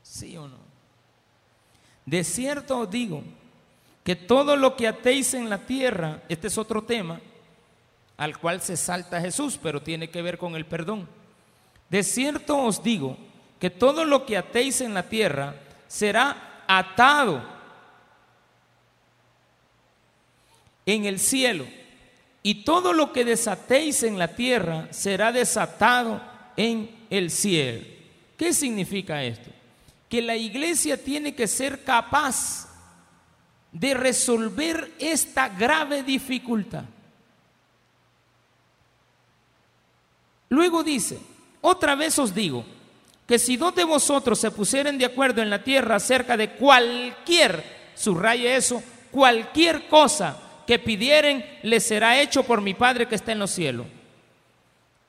¿Sí o no? De cierto digo que todo lo que atéis en la tierra, este es otro tema al cual se salta Jesús, pero tiene que ver con el perdón. De cierto os digo que todo lo que atéis en la tierra será atado en el cielo, y todo lo que desatéis en la tierra será desatado en el cielo. ¿Qué significa esto? Que la iglesia tiene que ser capaz de resolver esta grave dificultad. Luego dice, otra vez os digo, que si dos de vosotros se pusieren de acuerdo en la tierra acerca de cualquier, subraye eso, cualquier cosa que pidieren, les será hecho por mi Padre que está en los cielos.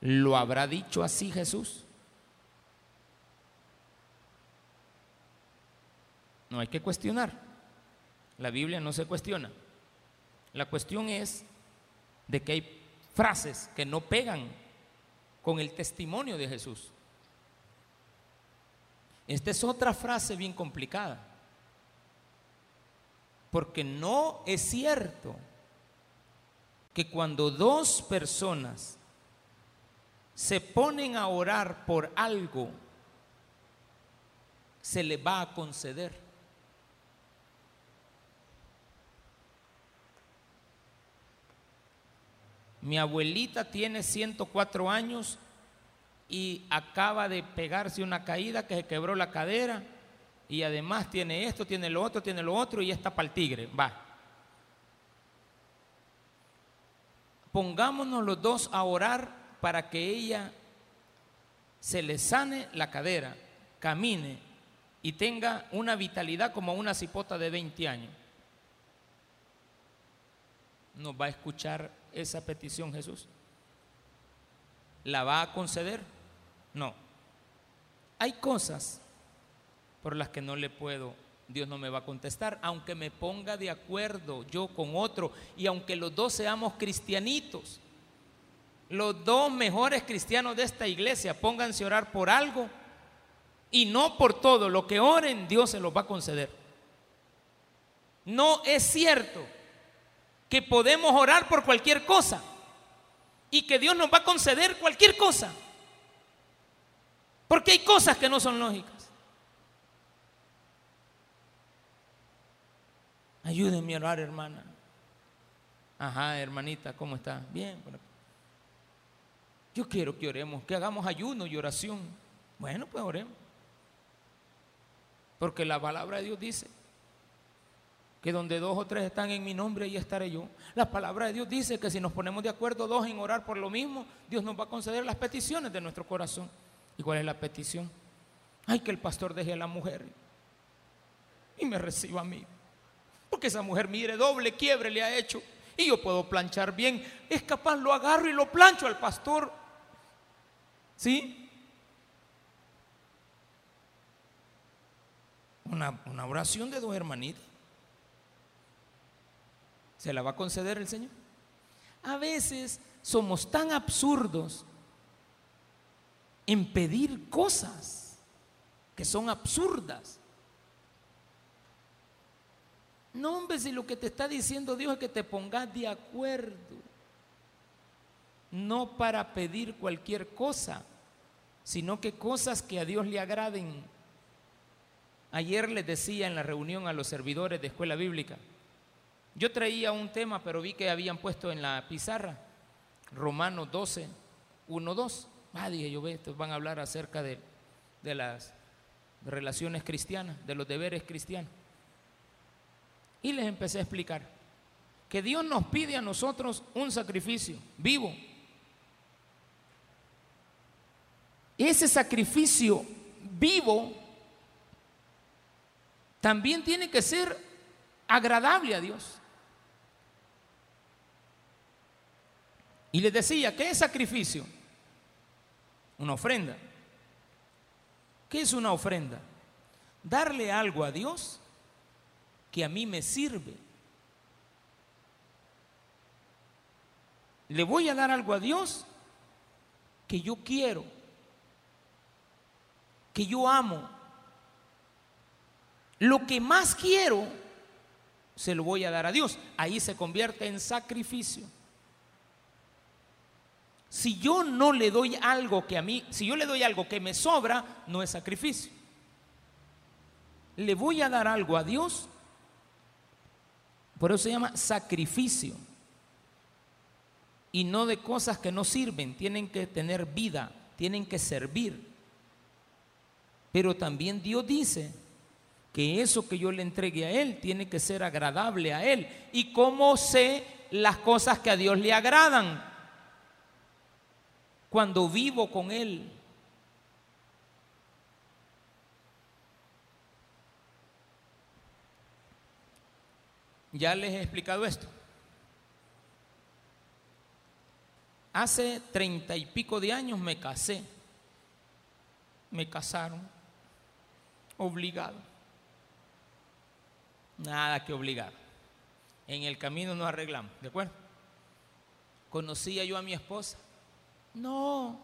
¿Lo habrá dicho así Jesús? No hay que cuestionar. La Biblia no se cuestiona. La cuestión es de que hay frases que no pegan con el testimonio de Jesús. Esta es otra frase bien complicada, porque no es cierto que cuando dos personas se ponen a orar por algo, se le va a conceder. Mi abuelita tiene 104 años y acaba de pegarse una caída que se quebró la cadera y además tiene esto, tiene lo otro, tiene lo otro y está para el tigre. Va. Pongámonos los dos a orar para que ella se le sane la cadera, camine y tenga una vitalidad como una cipota de 20 años. ¿Nos va a escuchar esa petición Jesús? ¿La va a conceder? No. Hay cosas por las que no le puedo, Dios no me va a contestar, aunque me ponga de acuerdo yo con otro y aunque los dos seamos cristianitos. Los dos mejores cristianos de esta iglesia, pónganse a orar por algo y no por todo. Lo que oren, Dios se los va a conceder. No es cierto que podemos orar por cualquier cosa y que Dios nos va a conceder cualquier cosa. Porque hay cosas que no son lógicas. Ayúdenme a orar, hermana. Ajá, hermanita, ¿cómo está? Bien. Yo quiero que oremos, que hagamos ayuno y oración. Bueno, pues oremos. Porque la palabra de Dios dice, que donde dos o tres están en mi nombre, ahí estaré yo. La palabra de Dios dice que si nos ponemos de acuerdo dos en orar por lo mismo, Dios nos va a conceder las peticiones de nuestro corazón. ¿Y cuál es la petición? Ay, que el pastor deje a la mujer y me reciba a mí. Porque esa mujer, mire, doble quiebre le ha hecho. Y yo puedo planchar bien. Es capaz, lo agarro y lo plancho al pastor. ¿Sí? Una, una oración de dos hermanitas. ¿Se la va a conceder el Señor? A veces somos tan absurdos en pedir cosas que son absurdas. No, hombre, si lo que te está diciendo Dios es que te pongas de acuerdo, no para pedir cualquier cosa, sino que cosas que a Dios le agraden. Ayer les decía en la reunión a los servidores de escuela bíblica, yo traía un tema, pero vi que habían puesto en la pizarra Romanos 12, 1, 2. Ah, dije yo, ve, van a hablar acerca de, de las relaciones cristianas, de los deberes cristianos. Y les empecé a explicar que Dios nos pide a nosotros un sacrificio vivo. Ese sacrificio vivo también tiene que ser agradable a Dios. Y les decía, ¿qué es sacrificio? Una ofrenda. ¿Qué es una ofrenda? Darle algo a Dios que a mí me sirve. Le voy a dar algo a Dios que yo quiero, que yo amo. Lo que más quiero, se lo voy a dar a Dios. Ahí se convierte en sacrificio. Si yo no le doy algo que a mí, si yo le doy algo que me sobra, no es sacrificio. Le voy a dar algo a Dios, por eso se llama sacrificio. Y no de cosas que no sirven, tienen que tener vida, tienen que servir. Pero también Dios dice que eso que yo le entregue a Él tiene que ser agradable a Él. ¿Y cómo sé las cosas que a Dios le agradan? Cuando vivo con Él. Ya les he explicado esto. Hace treinta y pico de años me casé. Me casaron. Obligado. Nada que obligar. En el camino nos arreglamos, ¿de acuerdo? Conocía yo a mi esposa no.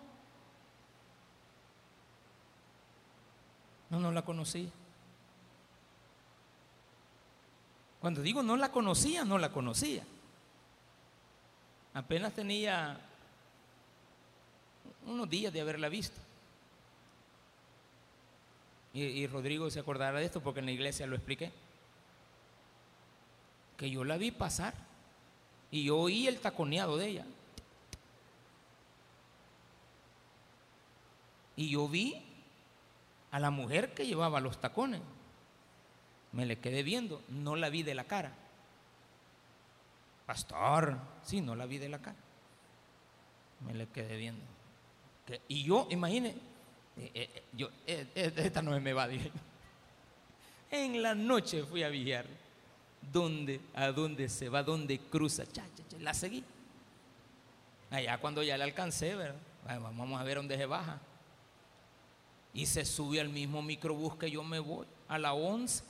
No, no la conocía. Cuando digo no la conocía, no la conocía. Apenas tenía unos días de haberla visto. Y, y, Rodrigo se acordará de esto porque en la iglesia lo expliqué. Que yo la vi pasar y yo oí el taconeado de ella. Y yo vi a la mujer que llevaba los tacones. Me le quedé viendo, no la vi de la cara. Pastor, sí, no la vi de la cara. Me le quedé viendo. Y yo, imagine, eh, eh, yo, eh, esta no me va, dije. En la noche fui a vigiar. ¿Dónde? ¿A dónde se va? ¿Dónde cruza? La seguí. Allá cuando ya la alcancé, ¿verdad? Vamos a ver dónde se baja y se sube al mismo microbús que yo me voy, a la 11.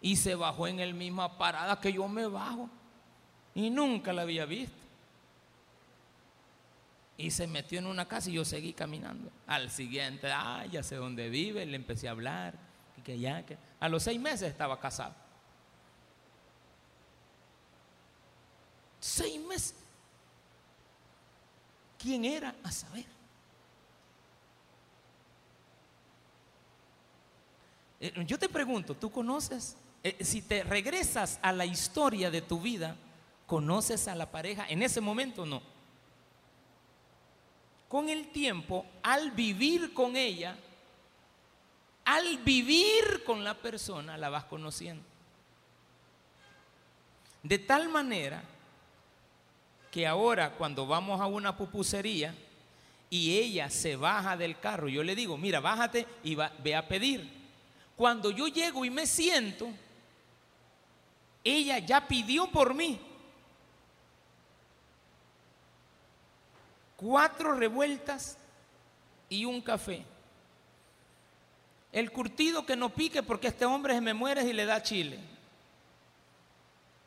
Y se bajó en el misma parada que yo me bajo. Y nunca la había visto. Y se metió en una casa y yo seguí caminando. Al siguiente, ah, ya sé dónde vive, le empecé a hablar. que ya, que... A los seis meses estaba casado. Seis meses. ¿Quién era? A saber. Yo te pregunto, ¿tú conoces? Eh, si te regresas a la historia de tu vida, ¿conoces a la pareja? En ese momento no. Con el tiempo, al vivir con ella, al vivir con la persona, la vas conociendo. De tal manera que ahora cuando vamos a una pupusería y ella se baja del carro, yo le digo, mira, bájate y ve a pedir. Cuando yo llego y me siento, ella ya pidió por mí. Cuatro revueltas y un café. El curtido que no pique porque este hombre se me muere y le da chile.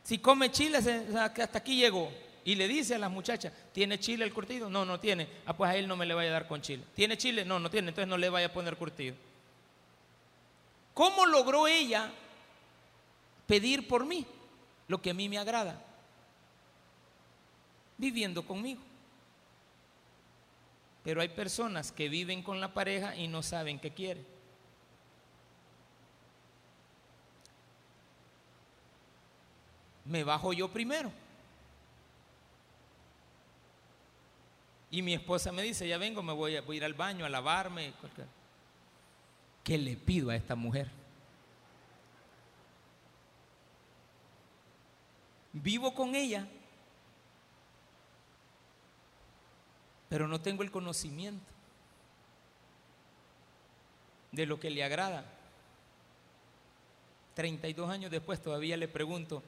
Si come chile, hasta aquí llegó. Y le dice a la muchacha, ¿tiene chile el curtido? No, no tiene. Ah, pues a él no me le vaya a dar con chile. ¿Tiene chile? No, no tiene. Entonces no le vaya a poner curtido. ¿Cómo logró ella pedir por mí lo que a mí me agrada? Viviendo conmigo. Pero hay personas que viven con la pareja y no saben qué quiere. Me bajo yo primero. Y mi esposa me dice, ya vengo, me voy a, ir al baño a lavarme. ¿Qué le pido a esta mujer? Vivo con ella, pero no tengo el conocimiento de lo que le agrada. 32 años después todavía le pregunto,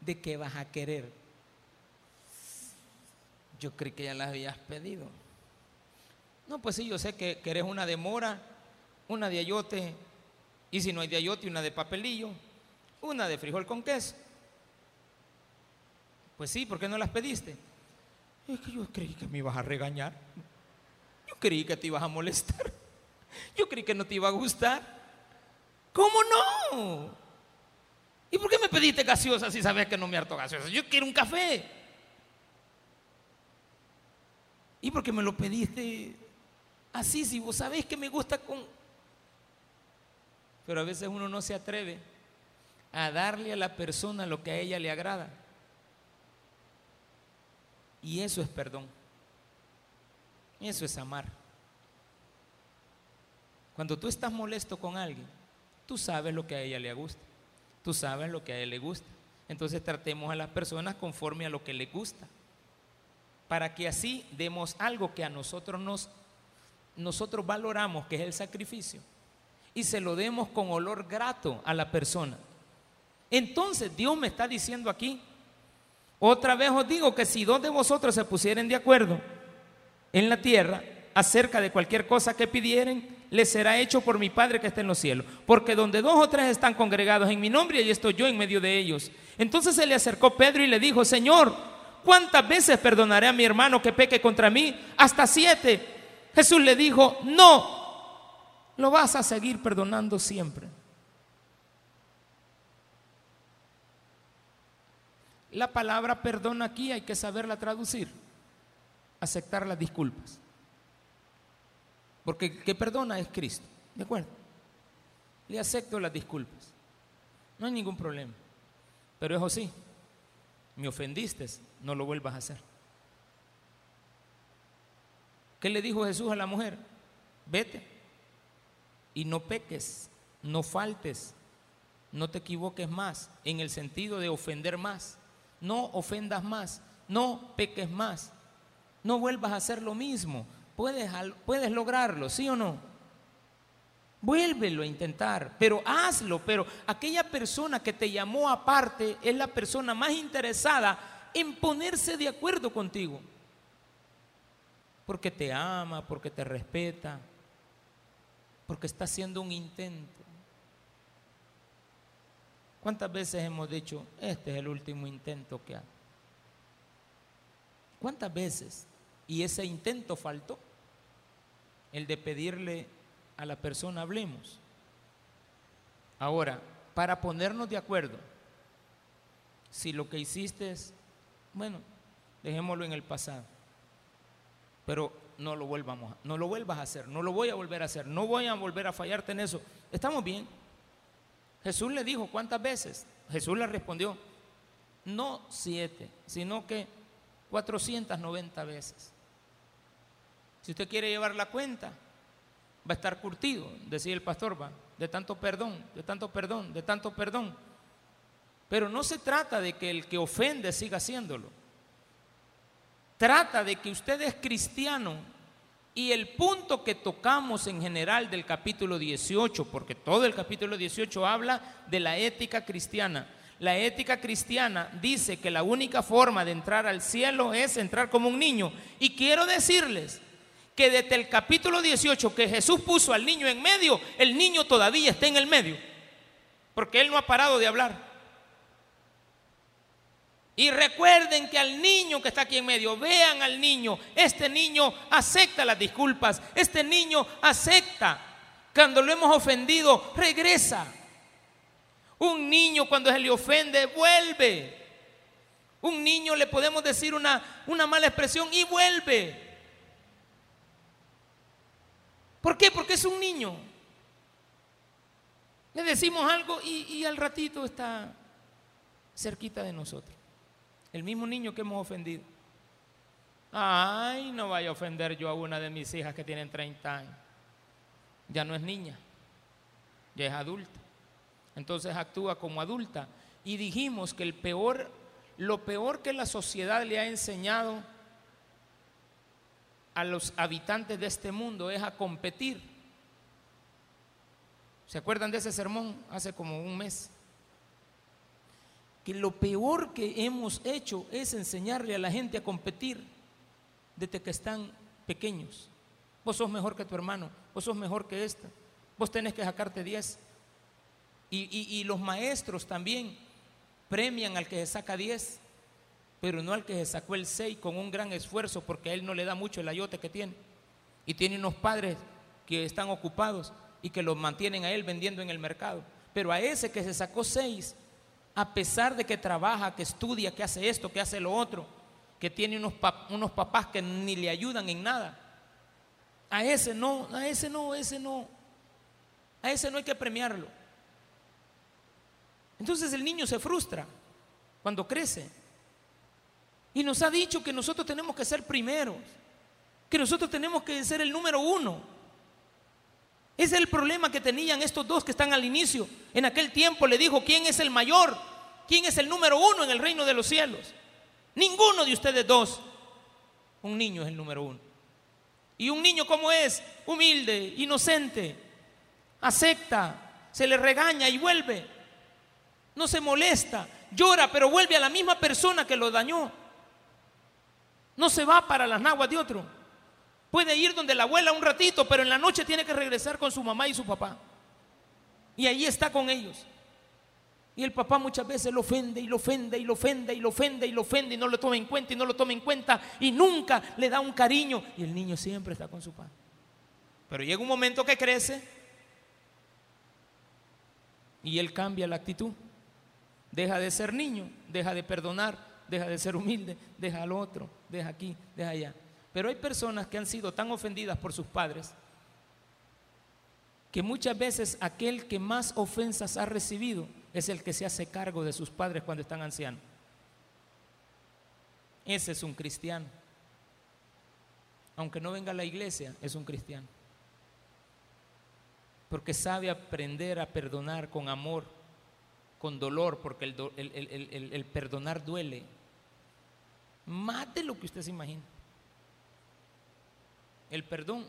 ¿de qué vas a querer? Yo creí que ya las habías pedido. No, pues sí, yo sé que querés una de mora, una de ayote, y si no hay de ayote, una de papelillo, una de frijol con queso. Pues sí, ¿por qué no las pediste? Es que yo creí que me ibas a regañar. Yo creí que te ibas a molestar. Yo creí que no te iba a gustar. ¿Cómo no? ¿Y por qué me pediste gaseosa si sabes que no me harto gaseosa? Yo quiero un café. ¿Y por qué me lo pediste así si vos sabés que me gusta con... Pero a veces uno no se atreve a darle a la persona lo que a ella le agrada. Y eso es perdón. Eso es amar. Cuando tú estás molesto con alguien, tú sabes lo que a ella le gusta. Tú sabes lo que a él le gusta. Entonces tratemos a las personas conforme a lo que le gusta. Para que así demos algo que a nosotros nos nosotros valoramos, que es el sacrificio, y se lo demos con olor grato a la persona. Entonces Dios me está diciendo aquí, otra vez os digo que si dos de vosotros se pusieren de acuerdo en la tierra acerca de cualquier cosa que pidieren, les será hecho por mi Padre que está en los cielos. Porque donde dos o tres están congregados en mi nombre, y estoy yo en medio de ellos. Entonces se le acercó Pedro y le dijo, Señor, ¿cuántas veces perdonaré a mi hermano que peque contra mí? Hasta siete. Jesús le dijo, no, lo vas a seguir perdonando siempre. La palabra perdón aquí hay que saberla traducir, aceptar las disculpas. Porque el que perdona es Cristo, ¿de acuerdo? Le acepto las disculpas. No hay ningún problema. Pero eso sí, me ofendiste, no lo vuelvas a hacer. ¿Qué le dijo Jesús a la mujer? Vete y no peques, no faltes, no te equivoques más, en el sentido de ofender más no ofendas más, no peques más, no vuelvas a hacer lo mismo. Puedes, puedes lograrlo, ¿sí o no? Vuélvelo a intentar, pero hazlo. Pero aquella persona que te llamó aparte es la persona más interesada en ponerse de acuerdo contigo. Porque te ama, porque te respeta, porque está haciendo un intento. ¿Cuántas veces hemos dicho, este es el último intento que hago? ¿Cuántas veces? Y ese intento faltó, el de pedirle a la persona hablemos. Ahora, para ponernos de acuerdo, si lo que hiciste es, bueno, dejémoslo en el pasado, pero no lo no lo vuelvas a hacer, no lo voy a volver a hacer, no voy a volver a fallarte en eso. Estamos bien, Jesús le dijo, ¿cuántas veces? Jesús le respondió, no siete, sino que 490 veces. Si usted quiere llevar la cuenta, va a estar curtido, decía el pastor, va, de tanto perdón, de tanto perdón, de tanto perdón. Pero no se trata de que el que ofende siga haciéndolo. Trata de que usted es cristiano y el punto que tocamos en general del capítulo 18, porque todo el capítulo 18 habla de la ética cristiana. La ética cristiana dice que la única forma de entrar al cielo es entrar como un niño. Y quiero decirles que desde el capítulo 18 que Jesús puso al niño en medio, el niño todavía está en el medio, porque él no ha parado de hablar. Y recuerden que al niño que está aquí en medio, vean al niño, este niño acepta las disculpas, este niño acepta. Cuando lo hemos ofendido, regresa. Un niño cuando se le ofende, vuelve. Un niño le podemos decir una, una mala expresión y vuelve. ¿Por qué? Porque es un niño. Le decimos algo y, y al ratito está cerquita de nosotros. El mismo niño que hemos ofendido. Ay, no vaya a ofender yo a una de mis hijas que tienen 30 años. Ya no es niña, ya es adulta. Entonces actúa como adulta. Y dijimos que el peor, lo peor que la sociedad le ha enseñado a los habitantes de este mundo es a competir. ¿Se acuerdan de ese sermón hace como un mes? Que lo peor que hemos hecho es enseñarle a la gente a competir desde que están pequeños. Vos sos mejor que tu hermano, vos sos mejor que esta, vos tenés que sacarte 10. Y, y los maestros también premian al que se saca 10, pero no al que se sacó el 6 con un gran esfuerzo porque a él no le da mucho el ayote que tiene. Y tiene unos padres que están ocupados y que lo mantienen a él vendiendo en el mercado. Pero a ese que se sacó seis, a pesar de que trabaja, que estudia, que hace esto, que hace lo otro, que tiene unos, unos papás que ni le ayudan en nada, a ese no, a ese no, a ese no, a ese no hay que premiarlo. Entonces el niño se frustra cuando crece. Y nos ha dicho que nosotros tenemos que ser primeros, que nosotros tenemos que ser el número uno. Ese es el problema que tenían estos dos que están al inicio. En aquel tiempo le dijo, ¿quién es el mayor? ¿Quién es el número uno en el reino de los cielos? Ninguno de ustedes dos. Un niño es el número uno. ¿Y un niño cómo es? Humilde, inocente, acepta, se le regaña y vuelve. No se molesta, llora, pero vuelve a la misma persona que lo dañó. No se va para las naguas de otro. Puede ir donde la abuela un ratito, pero en la noche tiene que regresar con su mamá y su papá. Y ahí está con ellos. Y el papá muchas veces lo ofende y lo ofende y lo ofende y lo ofende y lo ofende y no lo toma en cuenta y no lo toma en cuenta y nunca le da un cariño. Y el niño siempre está con su papá. Pero llega un momento que crece y él cambia la actitud. Deja de ser niño, deja de perdonar, deja de ser humilde, deja al otro, deja aquí, deja allá. Pero hay personas que han sido tan ofendidas por sus padres que muchas veces aquel que más ofensas ha recibido es el que se hace cargo de sus padres cuando están ancianos. Ese es un cristiano. Aunque no venga a la iglesia, es un cristiano. Porque sabe aprender a perdonar con amor, con dolor, porque el, perdonar duele. Más de lo que usted se imagina. El perdón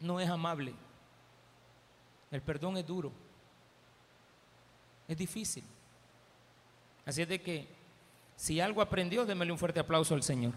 no es amable. El perdón es duro. Es difícil. Así es de que si algo aprendió, démele un fuerte aplauso al Señor.